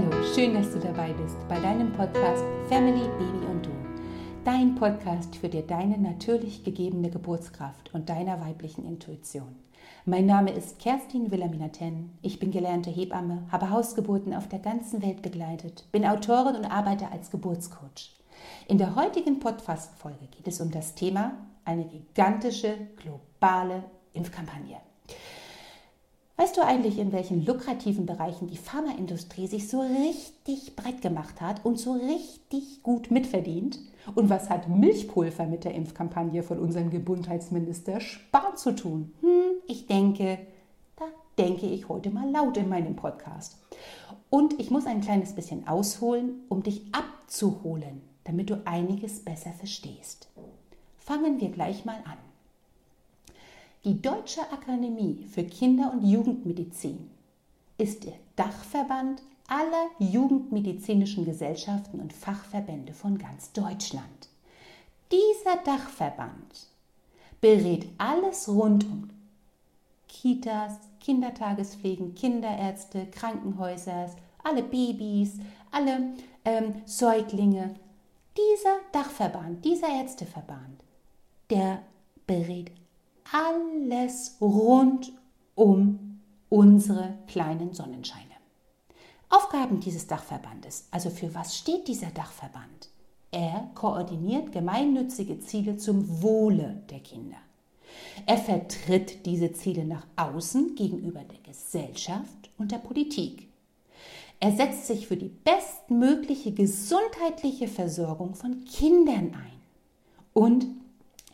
Hallo, schön, dass du dabei bist bei deinem Podcast Family, Baby und Du. Dein Podcast für dir deine natürlich gegebene Geburtskraft und deiner weiblichen Intuition. Mein Name ist Kerstin Wilhelmina Ten. Ich bin gelernte Hebamme, habe Hausgeburten auf der ganzen Welt begleitet, bin Autorin und arbeite als Geburtscoach. In der heutigen Podcast-Folge geht es um das Thema eine gigantische globale Impfkampagne. Weißt du eigentlich, in welchen lukrativen Bereichen die Pharmaindustrie sich so richtig breit gemacht hat und so richtig gut mitverdient? Und was hat Milchpulver mit der Impfkampagne von unserem Gesundheitsminister Spahn zu tun? Hm, ich denke, da denke ich heute mal laut in meinem Podcast. Und ich muss ein kleines bisschen ausholen, um dich abzuholen, damit du einiges besser verstehst. Fangen wir gleich mal an. Die Deutsche Akademie für Kinder- und Jugendmedizin ist der Dachverband aller jugendmedizinischen Gesellschaften und Fachverbände von ganz Deutschland. Dieser Dachverband berät alles rund um Kitas, Kindertagespflegen, Kinderärzte, Krankenhäuser, alle Babys, alle ähm, Säuglinge. Dieser Dachverband, dieser Ärzteverband, der berät alles rund um unsere kleinen Sonnenscheine. Aufgaben dieses Dachverbandes, also für was steht dieser Dachverband? Er koordiniert gemeinnützige Ziele zum Wohle der Kinder. Er vertritt diese Ziele nach außen gegenüber der Gesellschaft und der Politik. Er setzt sich für die bestmögliche gesundheitliche Versorgung von Kindern ein und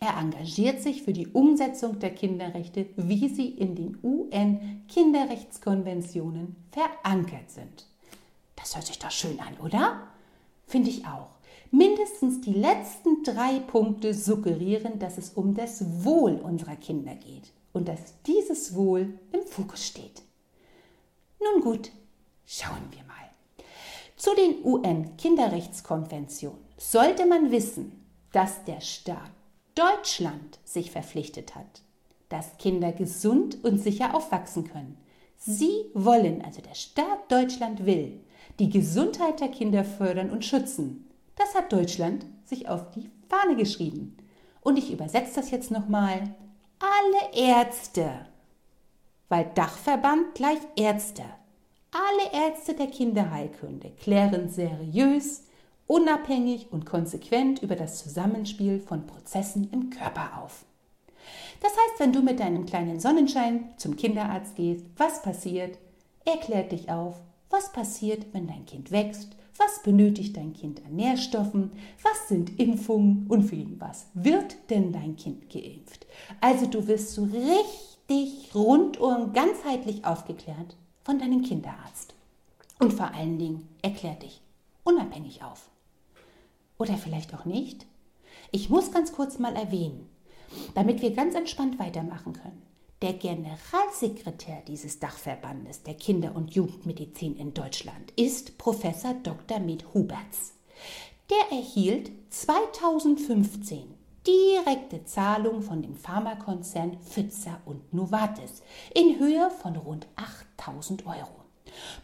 er engagiert sich für die Umsetzung der Kinderrechte, wie sie in den UN-Kinderrechtskonventionen verankert sind. Das hört sich doch schön an, oder? Finde ich auch. Mindestens die letzten drei Punkte suggerieren, dass es um das Wohl unserer Kinder geht und dass dieses Wohl im Fokus steht. Nun gut, schauen wir mal. Zu den UN-Kinderrechtskonventionen sollte man wissen, dass der Staat Deutschland sich verpflichtet hat, dass Kinder gesund und sicher aufwachsen können. Sie wollen, also der Staat Deutschland will, die Gesundheit der Kinder fördern und schützen. Das hat Deutschland sich auf die Fahne geschrieben. Und ich übersetze das jetzt nochmal. Alle Ärzte, weil Dachverband gleich Ärzte. Alle Ärzte der Kinderheilkunde klären seriös, unabhängig und konsequent über das Zusammenspiel von Prozessen im Körper auf. Das heißt, wenn du mit deinem kleinen Sonnenschein zum Kinderarzt gehst, was passiert? Er klärt dich auf, was passiert, wenn dein Kind wächst, was benötigt dein Kind an Nährstoffen, was sind Impfungen und für was wird denn dein Kind geimpft. Also du wirst so richtig rundum ganzheitlich aufgeklärt von deinem Kinderarzt. Und vor allen Dingen erklärt dich unabhängig auf. Oder vielleicht auch nicht? Ich muss ganz kurz mal erwähnen, damit wir ganz entspannt weitermachen können. Der Generalsekretär dieses Dachverbandes der Kinder- und Jugendmedizin in Deutschland ist Professor Dr. Med Huberts. Der erhielt 2015 direkte Zahlung von dem Pharmakonzern Pfizer und Novartis in Höhe von rund 8000 Euro.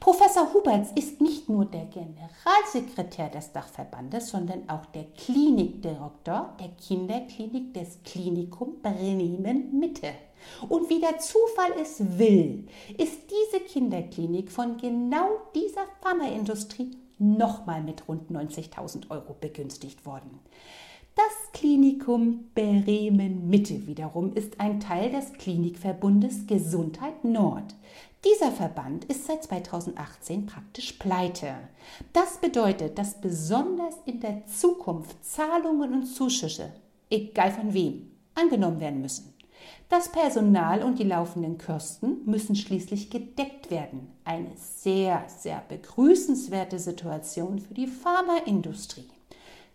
Professor Huberts ist nicht nur der Generalsekretär des Dachverbandes, sondern auch der Klinikdirektor der Kinderklinik des Klinikum Bremen Mitte. Und wie der Zufall es will, ist diese Kinderklinik von genau dieser Pharmaindustrie nochmal mit rund 90.000 Euro begünstigt worden. Das Klinikum Bremen Mitte wiederum ist ein Teil des Klinikverbundes Gesundheit Nord. Dieser Verband ist seit 2018 praktisch pleite. Das bedeutet, dass besonders in der Zukunft Zahlungen und Zuschüsse, egal von wem, angenommen werden müssen. Das Personal und die laufenden Kosten müssen schließlich gedeckt werden. Eine sehr, sehr begrüßenswerte Situation für die Pharmaindustrie.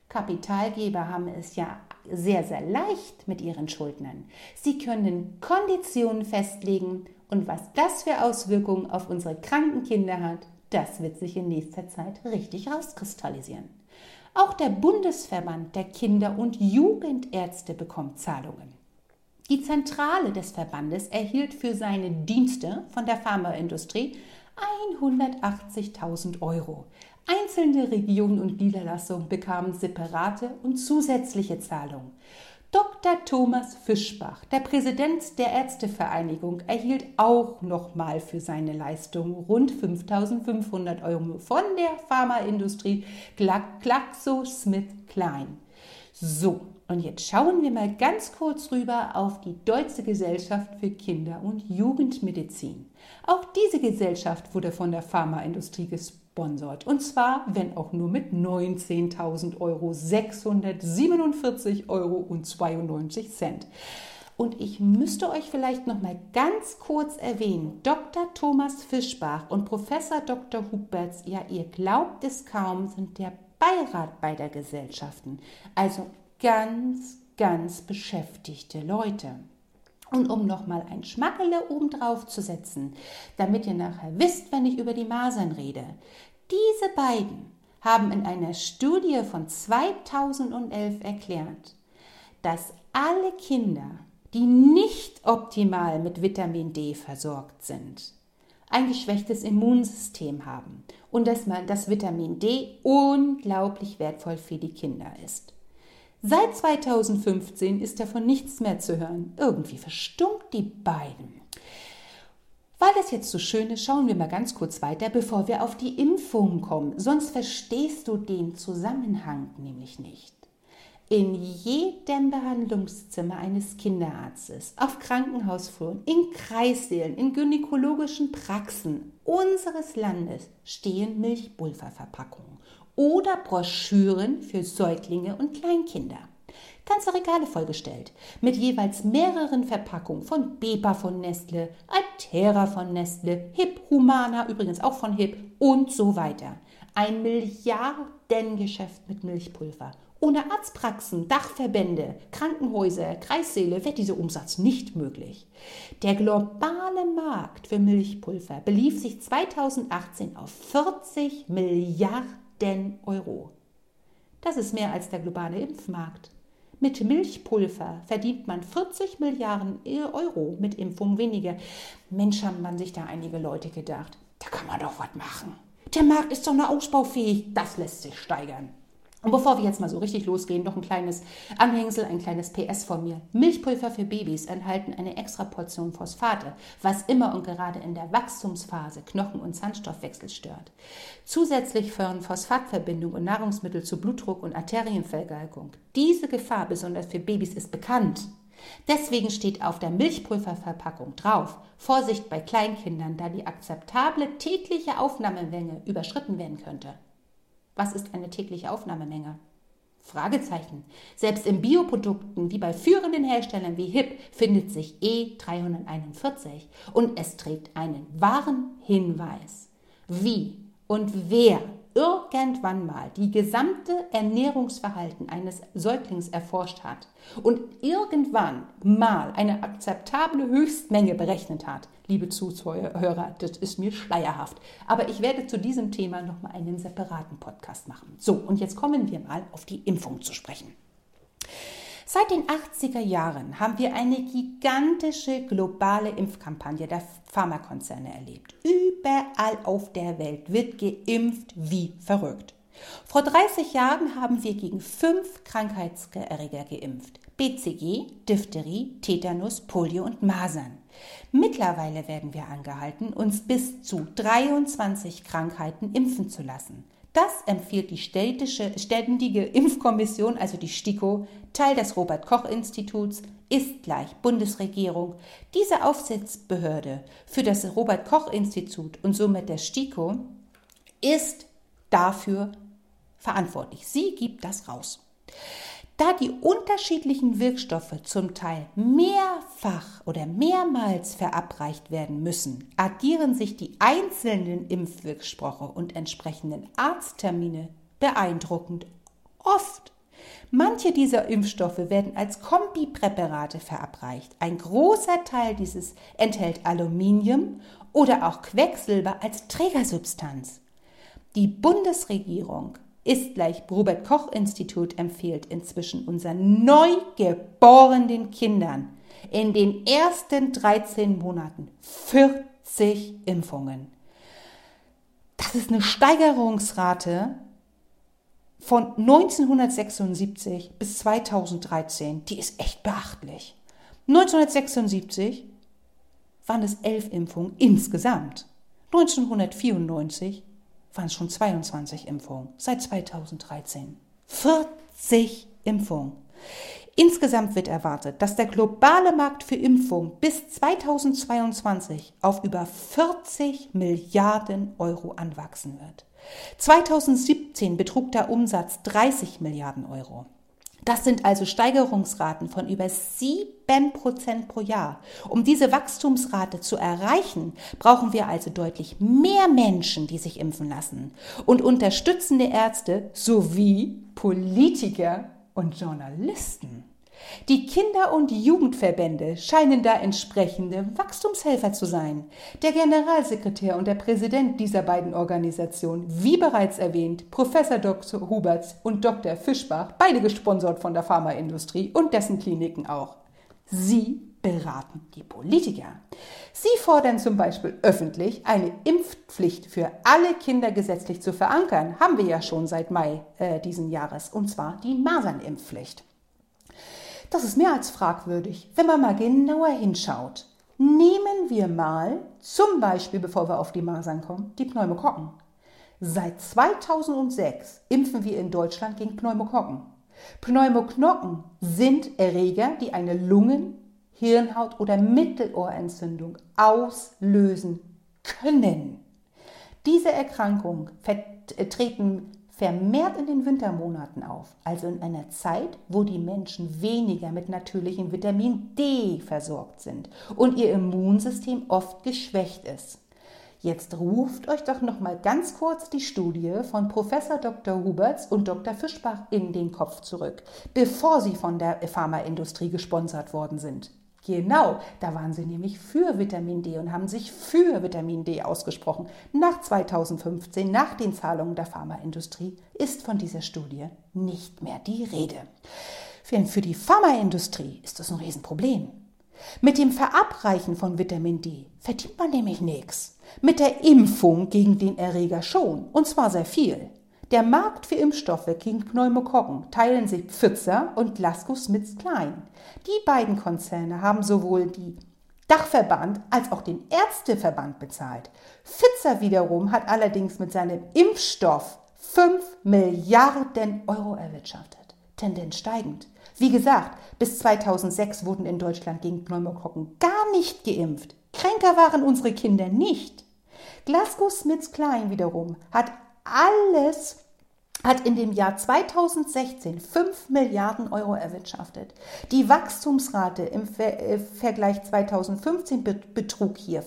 Kapitalgeber haben es ja sehr, sehr leicht mit ihren Schuldnern. Sie können Konditionen festlegen, und was das für Auswirkungen auf unsere kranken Kinder hat, das wird sich in nächster Zeit richtig rauskristallisieren. Auch der Bundesverband der Kinder- und Jugendärzte bekommt Zahlungen. Die Zentrale des Verbandes erhielt für seine Dienste von der Pharmaindustrie 180.000 Euro. Einzelne Regionen und Niederlassungen bekamen separate und zusätzliche Zahlungen. Dr. Thomas Fischbach, der Präsident der Ärztevereinigung, erhielt auch nochmal für seine Leistung rund 5.500 Euro von der Pharmaindustrie GlaxoSmithKline. So, und jetzt schauen wir mal ganz kurz rüber auf die Deutsche Gesellschaft für Kinder- und Jugendmedizin. Auch diese Gesellschaft wurde von der Pharmaindustrie gesponsert. Und zwar, wenn auch nur mit 19.000 Euro, 647 Euro und 92 Cent. Und ich müsste euch vielleicht noch mal ganz kurz erwähnen, Dr. Thomas Fischbach und Professor Dr. Huberts, ja, ihr glaubt es kaum, sind der Beirat beider Gesellschaften. Also ganz, ganz beschäftigte Leute. Und um nochmal ein Schmackele obendrauf zu setzen, damit ihr nachher wisst, wenn ich über die Masern rede. Diese beiden haben in einer Studie von 2011 erklärt, dass alle Kinder, die nicht optimal mit Vitamin D versorgt sind, ein geschwächtes Immunsystem haben und dass man das Vitamin D unglaublich wertvoll für die Kinder ist. Seit 2015 ist davon nichts mehr zu hören. Irgendwie verstummt die beiden. Weil das jetzt so schön ist, schauen wir mal ganz kurz weiter, bevor wir auf die Impfung kommen. Sonst verstehst du den Zusammenhang nämlich nicht. In jedem Behandlungszimmer eines Kinderarztes, auf Krankenhausfluren, in Kreissälen, in gynäkologischen Praxen unseres Landes stehen Milchpulververpackungen oder Broschüren für Säuglinge und Kleinkinder. Ganze Regale vollgestellt mit jeweils mehreren Verpackungen von Bepa von Nestle, Altera von Nestle, Hip Humana übrigens auch von Hip und so weiter. Ein Milliardengeschäft mit Milchpulver. Ohne Arztpraxen, Dachverbände, Krankenhäuser, Kreissäle wäre dieser Umsatz nicht möglich. Der globale Markt für Milchpulver belief sich 2018 auf 40 Milliarden Milliarden Euro. Das ist mehr als der globale Impfmarkt. Mit Milchpulver verdient man 40 Milliarden Euro, mit Impfung weniger. Mensch, haben man sich da einige Leute gedacht. Da kann man doch was machen. Der Markt ist doch nur ausbaufähig. Das lässt sich steigern. Und bevor wir jetzt mal so richtig losgehen, noch ein kleines Anhängsel, ein kleines PS von mir. Milchpulver für Babys enthalten eine extra Portion Phosphate, was immer und gerade in der Wachstumsphase Knochen- und Zahnstoffwechsel stört. Zusätzlich fördern Phosphatverbindungen und Nahrungsmittel zu Blutdruck und Arterienvergalkung. Diese Gefahr, besonders für Babys, ist bekannt. Deswegen steht auf der Milchpulververpackung drauf, Vorsicht bei Kleinkindern, da die akzeptable tägliche Aufnahmemenge überschritten werden könnte. Was ist eine tägliche Aufnahmemenge? Fragezeichen. Selbst in Bioprodukten, wie bei führenden Herstellern wie HIP, findet sich E341 und es trägt einen wahren Hinweis. Wie und wer irgendwann mal die gesamte Ernährungsverhalten eines Säuglings erforscht hat und irgendwann mal eine akzeptable Höchstmenge berechnet hat, liebe Zuhörer, das ist mir schleierhaft. Aber ich werde zu diesem Thema nochmal einen separaten Podcast machen. So, und jetzt kommen wir mal auf die Impfung zu sprechen. Seit den 80er Jahren haben wir eine gigantische globale Impfkampagne der Pharmakonzerne erlebt. Überall auf der Welt wird geimpft wie verrückt. Vor 30 Jahren haben wir gegen fünf Krankheitserreger geimpft. BCG, Diphtherie, Tetanus, Polio und Masern. Mittlerweile werden wir angehalten, uns bis zu 23 Krankheiten impfen zu lassen. Das empfiehlt die städtische, Ständige Impfkommission, also die STIKO, Teil des Robert Koch Instituts, ist gleich Bundesregierung. Diese Aufsichtsbehörde für das Robert Koch Institut und somit der STIKO ist dafür verantwortlich. Sie gibt das raus. Da die unterschiedlichen Wirkstoffe zum Teil mehrfach oder mehrmals verabreicht werden müssen, addieren sich die einzelnen Impfwirkstoffe und entsprechenden Arzttermine beeindruckend oft. Manche dieser Impfstoffe werden als Kombipräparate verabreicht. Ein großer Teil dieses enthält Aluminium oder auch Quecksilber als Trägersubstanz. Die Bundesregierung ist gleich Robert Koch Institut empfiehlt inzwischen unseren neugeborenen Kindern in den ersten 13 Monaten 40 Impfungen. ist eine Steigerungsrate von 1976 bis 2013. Die ist echt beachtlich. 1976 waren es elf Impfungen insgesamt. 1994 waren es schon 22 Impfungen seit 2013. 40 Impfungen. Insgesamt wird erwartet, dass der globale Markt für Impfungen bis 2022 auf über 40 Milliarden Euro anwachsen wird. 2017 betrug der Umsatz 30 Milliarden Euro. Das sind also Steigerungsraten von über 7 Prozent pro Jahr. Um diese Wachstumsrate zu erreichen, brauchen wir also deutlich mehr Menschen, die sich impfen lassen und unterstützende Ärzte sowie Politiker und Journalisten. Die Kinder- und Jugendverbände scheinen da entsprechende Wachstumshelfer zu sein. Der Generalsekretär und der Präsident dieser beiden Organisationen, wie bereits erwähnt, Professor Dr. Huberts und Dr. Fischbach, beide gesponsert von der Pharmaindustrie und dessen Kliniken auch. Sie beraten die Politiker. Sie fordern zum Beispiel öffentlich, eine Impfpflicht für alle Kinder gesetzlich zu verankern. Haben wir ja schon seit Mai äh, diesen Jahres, und zwar die Masernimpfpflicht. Das ist mehr als fragwürdig, wenn man mal genauer hinschaut. Nehmen wir mal zum Beispiel, bevor wir auf die Masern kommen, die Pneumokokken. Seit 2006 impfen wir in Deutschland gegen Pneumokokken. Pneumoknocken sind Erreger, die eine Lungen-, Hirnhaut- oder Mittelohrentzündung auslösen können. Diese Erkrankungen treten vermehrt in den Wintermonaten auf, also in einer Zeit, wo die Menschen weniger mit natürlichem Vitamin D versorgt sind und ihr Immunsystem oft geschwächt ist. Jetzt ruft euch doch noch mal ganz kurz die Studie von Professor Dr. Huberts und Dr. Fischbach in den Kopf zurück, bevor sie von der Pharmaindustrie gesponsert worden sind. Genau, da waren sie nämlich für Vitamin D und haben sich für Vitamin D ausgesprochen. Nach 2015, nach den Zahlungen der Pharmaindustrie, ist von dieser Studie nicht mehr die Rede. Denn für die Pharmaindustrie ist das ein Riesenproblem. Mit dem Verabreichen von Vitamin D verdient man nämlich nichts. Mit der Impfung gegen den Erreger schon, und zwar sehr viel. Der Markt für Impfstoffe gegen Pneumokokken teilen sich Pfizer und GlaxoSmithKline. Die beiden Konzerne haben sowohl die Dachverband als auch den Ärzteverband bezahlt. Pfizer wiederum hat allerdings mit seinem Impfstoff 5 Milliarden Euro erwirtschaftet. Tendenz steigend. Wie gesagt, bis 2006 wurden in Deutschland gegen Pneumokokken gar nicht geimpft. Kränker waren unsere Kinder nicht. GlaxoSmithKline wiederum hat alles hat in dem Jahr 2016 5 Milliarden Euro erwirtschaftet. Die Wachstumsrate im äh, Vergleich 2015 betrug hier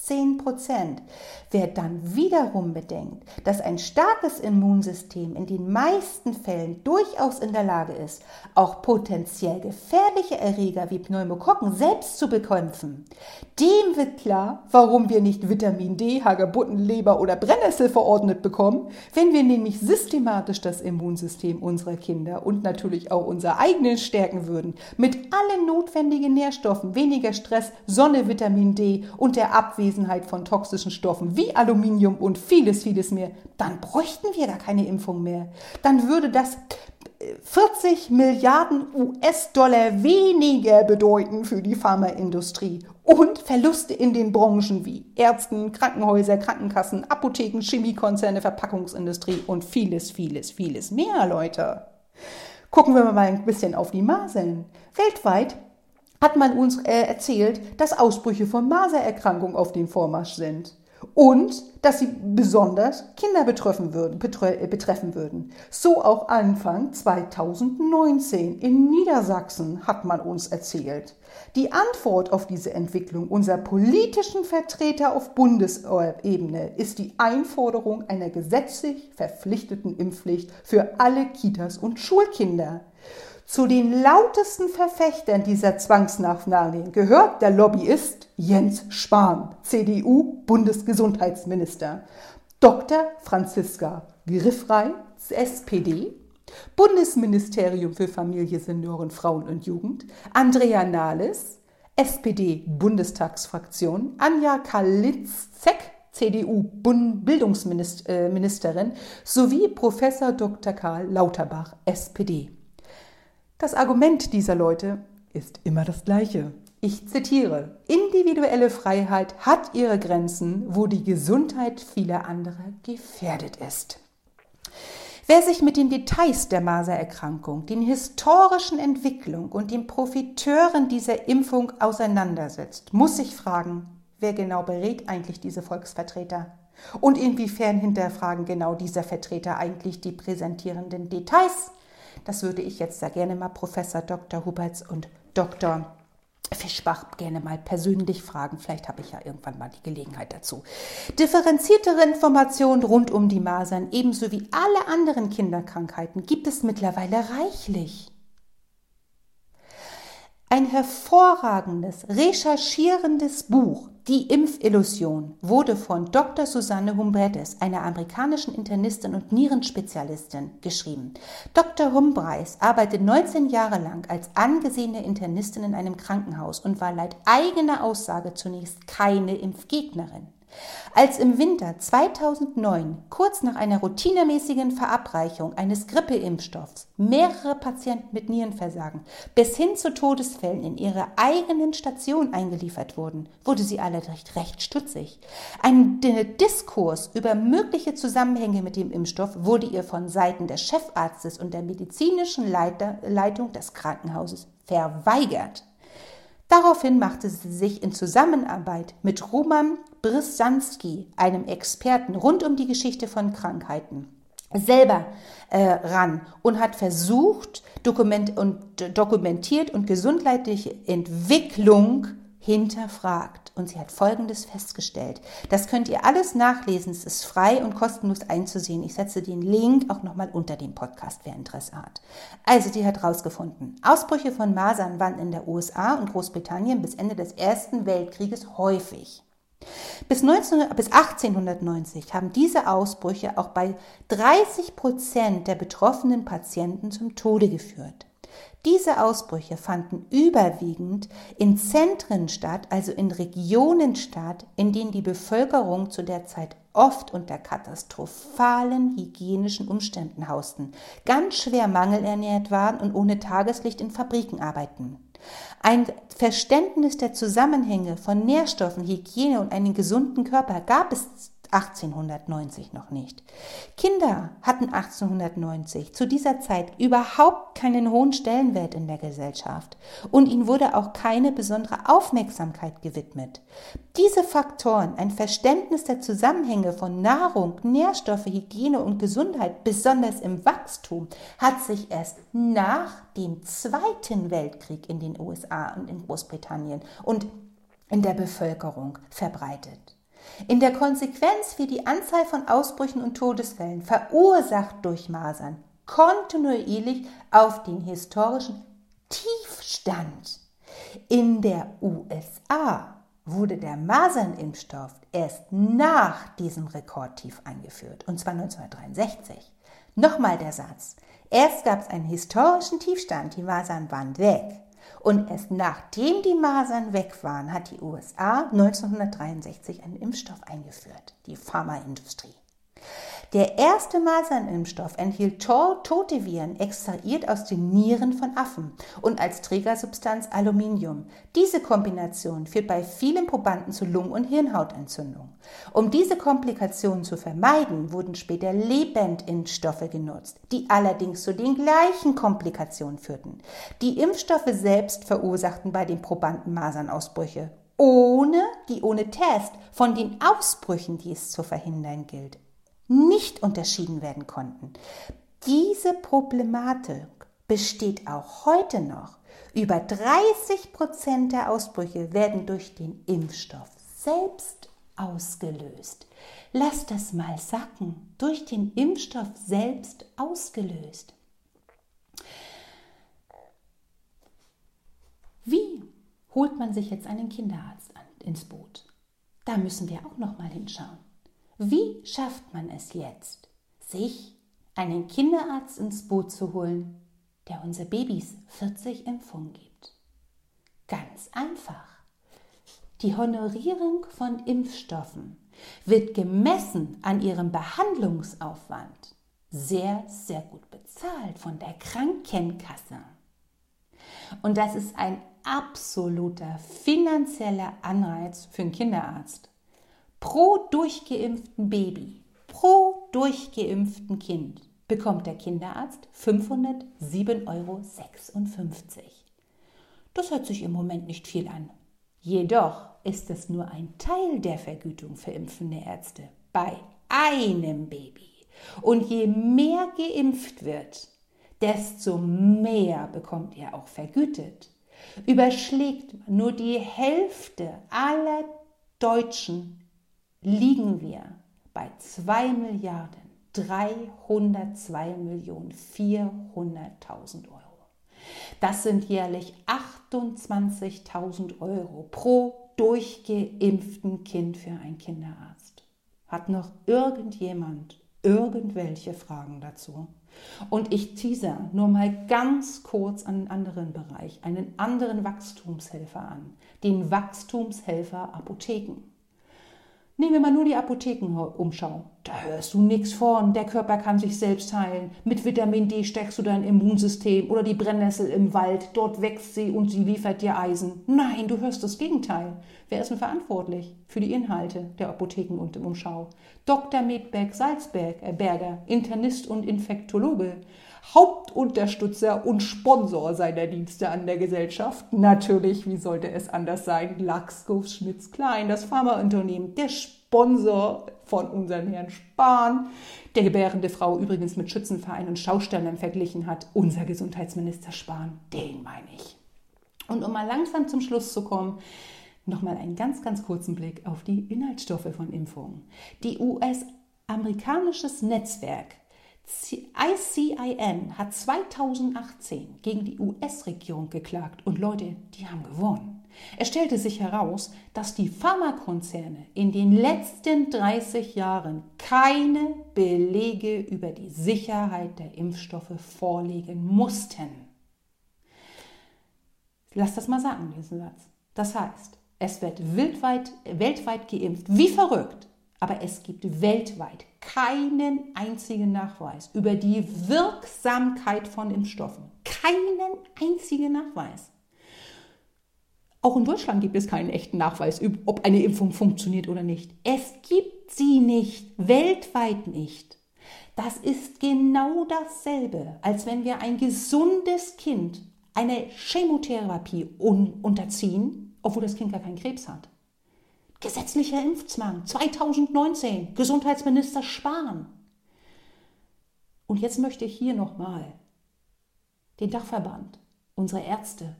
10 Prozent. Wer dann wiederum bedenkt, dass ein starkes Immunsystem in den meisten Fällen durchaus in der Lage ist, auch potenziell gefährliche Erreger wie Pneumokokken selbst zu bekämpfen, dem wird klar, warum wir nicht Vitamin D, Hagebutten, Leber oder Brennnessel verordnet bekommen, wenn wir nämlich systematisch das Immunsystem unserer Kinder und natürlich auch unser eigenes stärken würden, mit allen notwendigen Nährstoffen, weniger Stress, Sonne, Vitamin D und der Abwesenheit Abwesenheit von toxischen Stoffen wie Aluminium und vieles, vieles mehr, dann bräuchten wir gar keine Impfung mehr. Dann würde das 40 Milliarden US-Dollar weniger bedeuten für die Pharmaindustrie und Verluste in den Branchen wie Ärzten, Krankenhäuser, Krankenkassen, Apotheken, Chemiekonzerne, Verpackungsindustrie und vieles, vieles, vieles mehr, Leute. Gucken wir mal ein bisschen auf die Masern. Weltweit hat man uns äh, erzählt, dass Ausbrüche von Masererkrankung auf dem Vormarsch sind und dass sie besonders Kinder betreffen würden, betre äh, betreffen würden. So auch Anfang 2019 in Niedersachsen hat man uns erzählt. Die Antwort auf diese Entwicklung unserer politischen Vertreter auf Bundesebene ist die Einforderung einer gesetzlich verpflichteten Impfpflicht für alle Kitas und Schulkinder. Zu den lautesten Verfechtern dieser Zwangsnachnahme gehört der Lobbyist Jens Spahn, CDU-Bundesgesundheitsminister, Dr. Franziska Griffrey, SPD, Bundesministerium für Familie, Senioren, Frauen und Jugend, Andrea Nahles, SPD-Bundestagsfraktion, Anja Kalitzek, CDU-Bildungsministerin, sowie Professor Dr. Karl Lauterbach, SPD. Das Argument dieser Leute ist immer das gleiche. Ich zitiere, individuelle Freiheit hat ihre Grenzen, wo die Gesundheit vieler anderer gefährdet ist. Wer sich mit den Details der Masererkrankung, den historischen Entwicklungen und den Profiteuren dieser Impfung auseinandersetzt, muss sich fragen, wer genau berät eigentlich diese Volksvertreter? Und inwiefern hinterfragen genau dieser Vertreter eigentlich die präsentierenden Details? Das würde ich jetzt sehr gerne mal Professor Dr. Huberts und Dr. Fischbach gerne mal persönlich fragen. Vielleicht habe ich ja irgendwann mal die Gelegenheit dazu. Differenziertere Informationen rund um die Masern, ebenso wie alle anderen Kinderkrankheiten, gibt es mittlerweile reichlich. Ein hervorragendes, recherchierendes Buch, Die Impfillusion, wurde von Dr. Susanne Humbredes, einer amerikanischen Internistin und Nierenspezialistin, geschrieben. Dr. Humbreis arbeitet 19 Jahre lang als angesehene Internistin in einem Krankenhaus und war laut eigener Aussage zunächst keine Impfgegnerin. Als im Winter 2009, kurz nach einer routinemäßigen Verabreichung eines Grippeimpfstoffs, mehrere Patienten mit Nierenversagen bis hin zu Todesfällen in ihre eigenen Station eingeliefert wurden, wurde sie allerdings recht stutzig. Ein Diskurs über mögliche Zusammenhänge mit dem Impfstoff wurde ihr von Seiten des Chefarztes und der medizinischen Leiter, Leitung des Krankenhauses verweigert. Daraufhin machte sie sich in Zusammenarbeit mit Roman Brissanski, einem Experten rund um die Geschichte von Krankheiten, selber äh, ran und hat versucht, dokument und, dokumentiert und gesundheitliche Entwicklung hinterfragt. Und sie hat Folgendes festgestellt. Das könnt ihr alles nachlesen. Es ist frei und kostenlos einzusehen. Ich setze den Link auch nochmal unter dem Podcast, wer Interesse hat. Also, die hat herausgefunden, Ausbrüche von Masern waren in der USA und Großbritannien bis Ende des Ersten Weltkrieges häufig. Bis, 19, bis 1890 haben diese Ausbrüche auch bei 30 Prozent der betroffenen Patienten zum Tode geführt. Diese Ausbrüche fanden überwiegend in Zentren statt, also in Regionen statt, in denen die Bevölkerung zu der Zeit oft unter katastrophalen hygienischen Umständen hausten, ganz schwer mangelernährt waren und ohne Tageslicht in Fabriken arbeiten. Ein Verständnis der Zusammenhänge von Nährstoffen, Hygiene und einem gesunden Körper gab es 1890 noch nicht. Kinder hatten 1890 zu dieser Zeit überhaupt keinen hohen Stellenwert in der Gesellschaft und ihnen wurde auch keine besondere Aufmerksamkeit gewidmet. Diese Faktoren, ein Verständnis der Zusammenhänge von Nahrung, Nährstoffe, Hygiene und Gesundheit, besonders im Wachstum, hat sich erst nach dem Zweiten Weltkrieg in den USA und in Großbritannien und in der Bevölkerung verbreitet. In der Konsequenz wird die Anzahl von Ausbrüchen und Todesfällen verursacht durch Masern kontinuierlich auf den historischen Tiefstand. In der USA wurde der Masernimpfstoff erst nach diesem Rekordtief eingeführt, und zwar 1963. Nochmal der Satz. Erst gab es einen historischen Tiefstand, die Masern waren weg. Und erst nachdem die Masern weg waren, hat die USA 1963 einen Impfstoff eingeführt, die Pharmaindustrie. Der erste Masernimpfstoff enthielt tote Viren extrahiert aus den Nieren von Affen und als Trägersubstanz Aluminium. Diese Kombination führt bei vielen Probanden zu Lungen- und Hirnhautentzündung. Um diese Komplikationen zu vermeiden, wurden später Lebendimpfstoffe genutzt, die allerdings zu den gleichen Komplikationen führten. Die Impfstoffe selbst verursachten bei den Probanden Masernausbrüche ohne die ohne Test von den Ausbrüchen, die es zu verhindern gilt, nicht unterschieden werden konnten. Diese Problematik besteht auch heute noch. Über 30 Prozent der Ausbrüche werden durch den Impfstoff selbst ausgelöst. Lass das mal sacken. Durch den Impfstoff selbst ausgelöst. Wie holt man sich jetzt einen Kinderarzt ins Boot? Da müssen wir auch noch mal hinschauen. Wie schafft man es jetzt, sich einen Kinderarzt ins Boot zu holen, der unser Babys 40 Impfungen gibt? Ganz einfach. Die Honorierung von Impfstoffen wird gemessen an ihrem Behandlungsaufwand sehr, sehr gut bezahlt von der Krankenkasse. Und das ist ein absoluter finanzieller Anreiz für einen Kinderarzt. Pro durchgeimpften Baby, pro durchgeimpften Kind bekommt der Kinderarzt 507,56 Euro. Das hört sich im Moment nicht viel an. Jedoch ist es nur ein Teil der Vergütung für impfende Ärzte bei einem Baby. Und je mehr geimpft wird, desto mehr bekommt ihr auch vergütet. Überschlägt nur die Hälfte aller Deutschen, liegen wir bei 2 Milliarden 302 Millionen 400.000 Euro. Das sind jährlich 28.000 Euro pro durchgeimpften Kind für einen Kinderarzt. Hat noch irgendjemand irgendwelche Fragen dazu? Und ich teaser nur mal ganz kurz einen anderen Bereich, einen anderen Wachstumshelfer an, den Wachstumshelfer Apotheken. Nehmen wir mal nur die Apothekenumschau. Da hörst du nichts von. Der Körper kann sich selbst heilen. Mit Vitamin D stärkst du dein Immunsystem oder die Brennnessel im Wald. Dort wächst sie und sie liefert dir Eisen. Nein, du hörst das Gegenteil. Wer ist denn verantwortlich für die Inhalte der Apotheken und Umschau? Dr. Medberg Salzberger, Internist und Infektologe. Hauptunterstützer und Sponsor seiner Dienste an der Gesellschaft. Natürlich, wie sollte es anders sein? Laxkos Schmitz Klein, das Pharmaunternehmen, der Sponsor von unseren Herrn Spahn, der gebärende Frau übrigens mit Schützenverein und Schaustellern verglichen hat. Unser Gesundheitsminister Spahn, den meine ich. Und um mal langsam zum Schluss zu kommen, nochmal einen ganz, ganz kurzen Blick auf die Inhaltsstoffe von Impfungen. Die US-amerikanisches Netzwerk ICIN hat 2018 gegen die US-Regierung geklagt und Leute, die haben gewonnen. Es stellte sich heraus, dass die Pharmakonzerne in den letzten 30 Jahren keine Belege über die Sicherheit der Impfstoffe vorlegen mussten. Lass das mal sagen, diesen Satz. Das heißt, es wird weltweit, weltweit geimpft, wie verrückt, aber es gibt weltweit keinen einzigen Nachweis über die Wirksamkeit von Impfstoffen. Keinen einzigen Nachweis. Auch in Deutschland gibt es keinen echten Nachweis, ob eine Impfung funktioniert oder nicht. Es gibt sie nicht, weltweit nicht. Das ist genau dasselbe, als wenn wir ein gesundes Kind eine Chemotherapie unterziehen, obwohl das Kind gar keinen Krebs hat. Gesetzlicher Impfzwang 2019, Gesundheitsminister Spahn. Und jetzt möchte ich hier nochmal den Dachverband, unsere Ärzte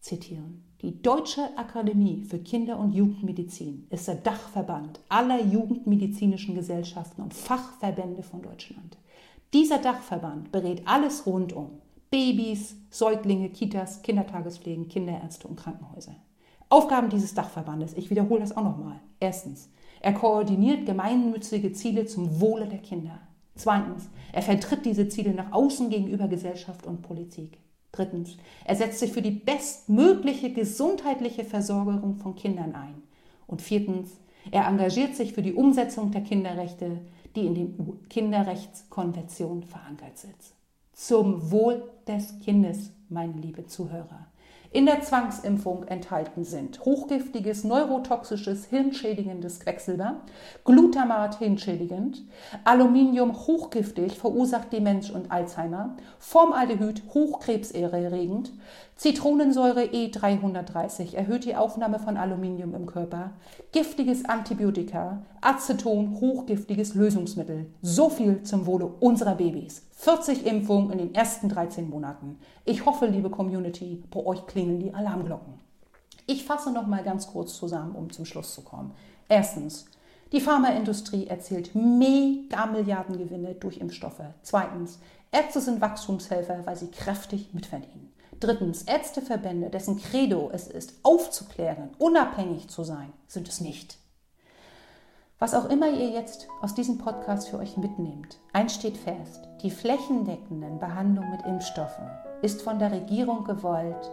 zitieren. Die Deutsche Akademie für Kinder- und Jugendmedizin ist der Dachverband aller jugendmedizinischen Gesellschaften und Fachverbände von Deutschland. Dieser Dachverband berät alles rund um Babys, Säuglinge, Kitas, Kindertagespflegen, Kinderärzte und Krankenhäuser. Aufgaben dieses Dachverbandes, ich wiederhole das auch nochmal. Erstens, er koordiniert gemeinnützige Ziele zum Wohle der Kinder. Zweitens, er vertritt diese Ziele nach außen gegenüber Gesellschaft und Politik. Drittens, er setzt sich für die bestmögliche gesundheitliche Versorgung von Kindern ein. Und viertens, er engagiert sich für die Umsetzung der Kinderrechte, die in den Kinderrechtskonventionen verankert sind. Zum Wohl des Kindes, meine liebe Zuhörer in der Zwangsimpfung enthalten sind. Hochgiftiges, neurotoxisches, hirnschädigendes Quecksilber, Glutamat hirnschädigend, Aluminium hochgiftig, verursacht Demenz und Alzheimer, Formaldehyd hochkrebserregend, Zitronensäure E330 erhöht die Aufnahme von Aluminium im Körper, giftiges Antibiotika, Aceton hochgiftiges Lösungsmittel. So viel zum Wohle unserer Babys. 40 Impfungen in den ersten 13 Monaten. Ich hoffe, liebe Community, bei euch klingeln die Alarmglocken. Ich fasse noch mal ganz kurz zusammen, um zum Schluss zu kommen. Erstens, die Pharmaindustrie erzielt Megamilliardengewinne durch Impfstoffe. Zweitens, Ärzte sind Wachstumshelfer, weil sie kräftig mitverdienen. Drittens, Ärzteverbände, dessen Credo es ist, aufzuklären, unabhängig zu sein, sind es nicht. Was auch immer ihr jetzt aus diesem Podcast für euch mitnehmt, eins steht fest, die flächendeckenden Behandlung mit Impfstoffen ist von der Regierung gewollt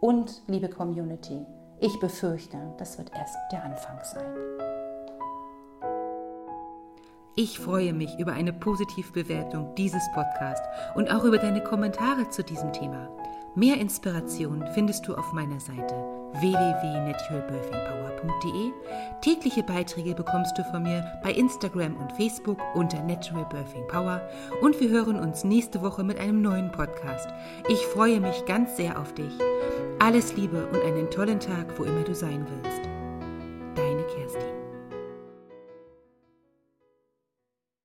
und, liebe Community, ich befürchte, das wird erst der Anfang sein. Ich freue mich über eine Positivbewertung dieses Podcasts und auch über deine Kommentare zu diesem Thema. Mehr Inspiration findest du auf meiner Seite www.naturalbirthingpower.de. Tägliche Beiträge bekommst du von mir bei Instagram und Facebook unter Natural Birthing Power und wir hören uns nächste Woche mit einem neuen Podcast. Ich freue mich ganz sehr auf dich. Alles Liebe und einen tollen Tag, wo immer du sein willst. Deine Kerstin.